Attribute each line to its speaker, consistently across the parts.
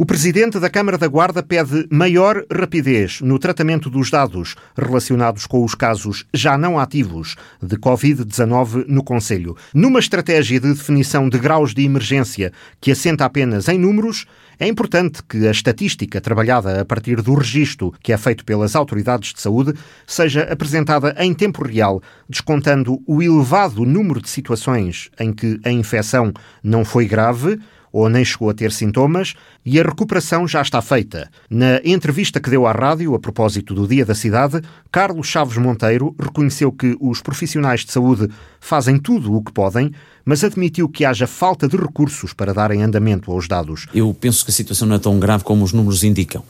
Speaker 1: O presidente da Câmara da Guarda pede maior rapidez no tratamento dos dados relacionados com os casos já não ativos de Covid-19 no Conselho. Numa estratégia de definição de graus de emergência que assenta apenas em números, é importante que a estatística trabalhada a partir do registro que é feito pelas autoridades de saúde seja apresentada em tempo real, descontando o elevado número de situações em que a infecção não foi grave ou nem chegou a ter sintomas e a recuperação já está feita. Na entrevista que deu à rádio a propósito do Dia da Cidade, Carlos Chaves Monteiro reconheceu que os profissionais de saúde fazem tudo o que podem, mas admitiu que haja falta de recursos para darem andamento aos dados.
Speaker 2: Eu penso que a situação não é tão grave como os números indicam,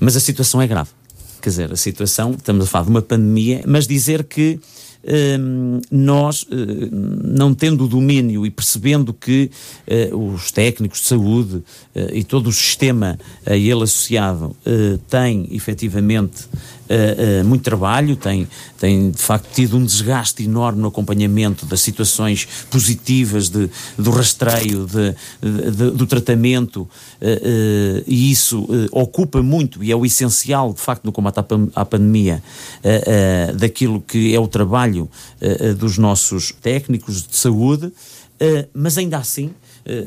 Speaker 2: mas a situação é grave. Quer dizer, a situação, estamos a falar de uma pandemia, mas dizer que nós, eh, não tendo o domínio e percebendo que eh, os técnicos de saúde eh, e todo o sistema a ele associado tem efetivamente uh, muito trabalho, tem, tem de facto tido um desgaste enorme no acompanhamento das situações positivas de, do rastreio, de, de do tratamento, uh, e isso ocupa muito e é o essencial, de facto, no combate à, à pandemia, daquilo que é o trabalho dos nossos técnicos de saúde, mas ainda assim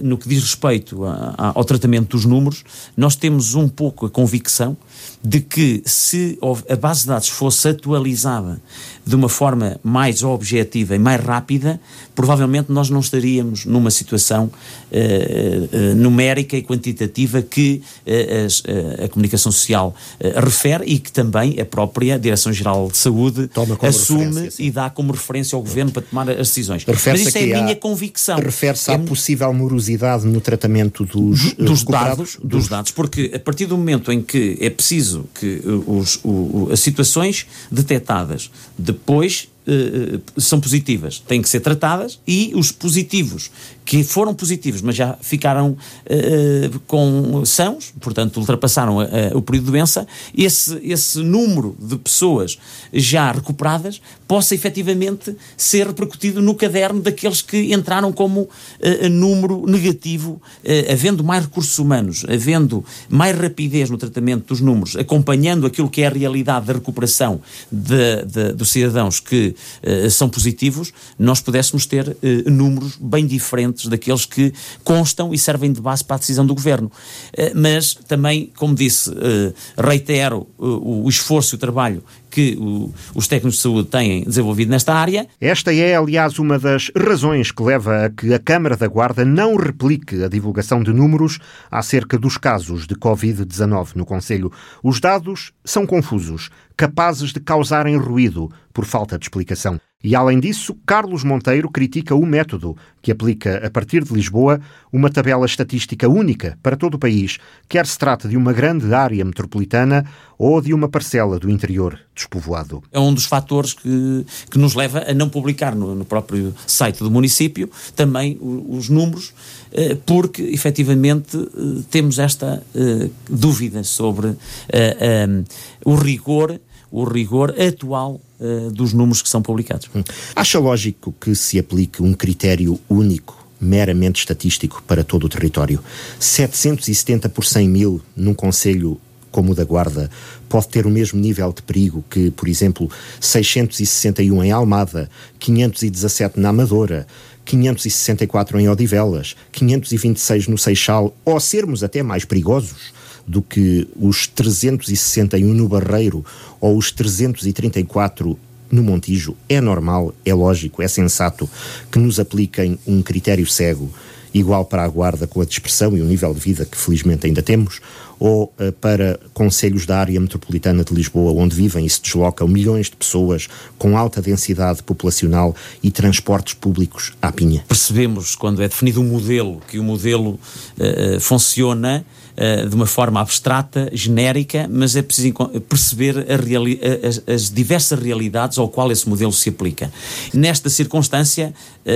Speaker 2: no que diz respeito a, a, ao tratamento dos números, nós temos um pouco a convicção de que se a base de dados fosse atualizada de uma forma mais objetiva e mais rápida, provavelmente nós não estaríamos numa situação uh, uh, numérica e quantitativa que uh, a comunicação social refere e que também a própria Direção-Geral de Saúde assume e dá como referência ao Governo para tomar as decisões. Mas isso é a minha convicção.
Speaker 1: Refere-se à é, possível morosidade no tratamento dos,
Speaker 2: dos dados, dos dados, porque a partir do momento em que é preciso que os, o, as situações detectadas depois uh, são positivas, têm que ser tratadas e os positivos que foram positivos, mas já ficaram uh, com sãos, portanto ultrapassaram o período de doença, esse, esse número de pessoas já recuperadas possa efetivamente ser repercutido no caderno daqueles que entraram como uh, número negativo, uh, havendo mais recursos humanos, havendo mais rapidez no tratamento dos números, acompanhando aquilo que é a realidade da recuperação de, de, dos cidadãos que são positivos, nós pudéssemos ter números bem diferentes daqueles que constam e servem de base para a decisão do governo. Eh, mas também, como disse, eh, reitero eh, o esforço e o trabalho que os técnicos de saúde têm desenvolvido nesta área.
Speaker 1: Esta é, aliás, uma das razões que leva a que a Câmara da Guarda não replique a divulgação de números acerca dos casos de Covid-19 no Conselho. Os dados são confusos, capazes de causarem ruído por falta de explicação. E, além disso, Carlos Monteiro critica o método que aplica, a partir de Lisboa, uma tabela estatística única para todo o país, quer se trate de uma grande área metropolitana ou de uma parcela do interior despovoado.
Speaker 2: É um dos fatores que, que nos leva a não publicar no, no próprio site do município também os, os números, eh, porque efetivamente eh, temos esta eh, dúvida sobre o rigor o rigor atual uh, dos números que são publicados. Hum.
Speaker 1: Acha lógico que se aplique um critério único meramente estatístico para todo o território. 770 por 100 mil num Conselho como o da Guarda pode ter o mesmo nível de perigo que, por exemplo, 661 em Almada, 517 na Amadora, 564 em Odivelas, 526 no Seixal, ou sermos até mais perigosos do que os 361 no Barreiro ou os 334 no Montijo, é normal, é lógico, é sensato que nos apliquem um critério cego igual para a Guarda com a dispersão e o nível de vida que felizmente ainda temos, ou uh, para conselhos da área metropolitana de Lisboa, onde vivem e se deslocam milhões de pessoas com alta densidade populacional e transportes públicos à pinha.
Speaker 2: Percebemos quando é definido um modelo que o modelo uh, funciona de uma forma abstrata, genérica, mas é preciso perceber as, as, diversas realidades ao qual esse modelo se aplica. Nesta circunstância, uh,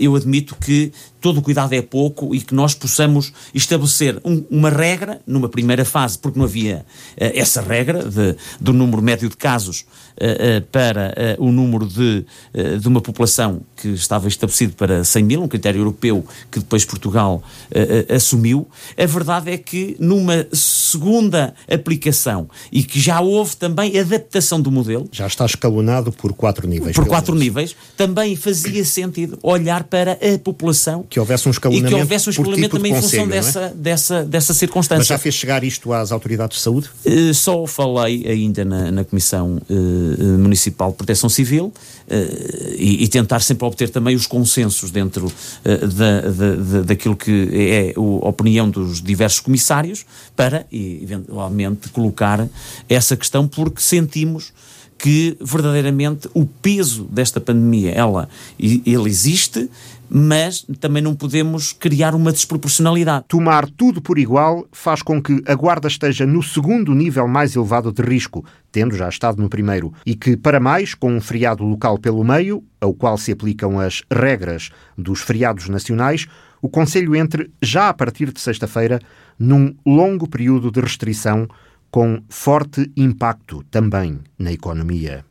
Speaker 2: eu admito que todo o cuidado é pouco e que nós possamos estabelecer um, uma regra numa primeira fase, porque não havia essa regra de, do número médio de casos para o número de, de uma população que estava estabelecido para 100 mil, um critério europeu que depois Portugal assumiu. A verdade é que numa segunda aplicação e que já houve também adaptação do modelo.
Speaker 1: Já está escalonado por quatro níveis.
Speaker 2: Por quatro menos. níveis, também fazia sentido olhar para a população
Speaker 1: que houvesse um escalonamento,
Speaker 2: e que houvesse um escalonamento tipo também conselho, em função dessa, é? dessa, dessa circunstância. Mas
Speaker 1: já fez chegar isto às autoridades de saúde?
Speaker 2: Uh, só falei ainda na, na Comissão uh, Municipal de Proteção Civil uh, e, e, tentar sempre obter também os consensos dentro da, da, da, daquilo que é a opinião dos diversos comissários para, eventualmente, colocar essa questão porque sentimos que verdadeiramente o peso desta pandemia ela ele existe mas também não podemos criar uma desproporcionalidade.
Speaker 1: Tomar tudo por igual faz com que a Guarda esteja no segundo nível mais elevado de risco, tendo já estado no primeiro, e que, para mais, com um feriado local pelo meio, ao qual se aplicam as regras dos feriados nacionais, o Conselho entre já a partir de sexta-feira num longo período de restrição com forte impacto também na economia.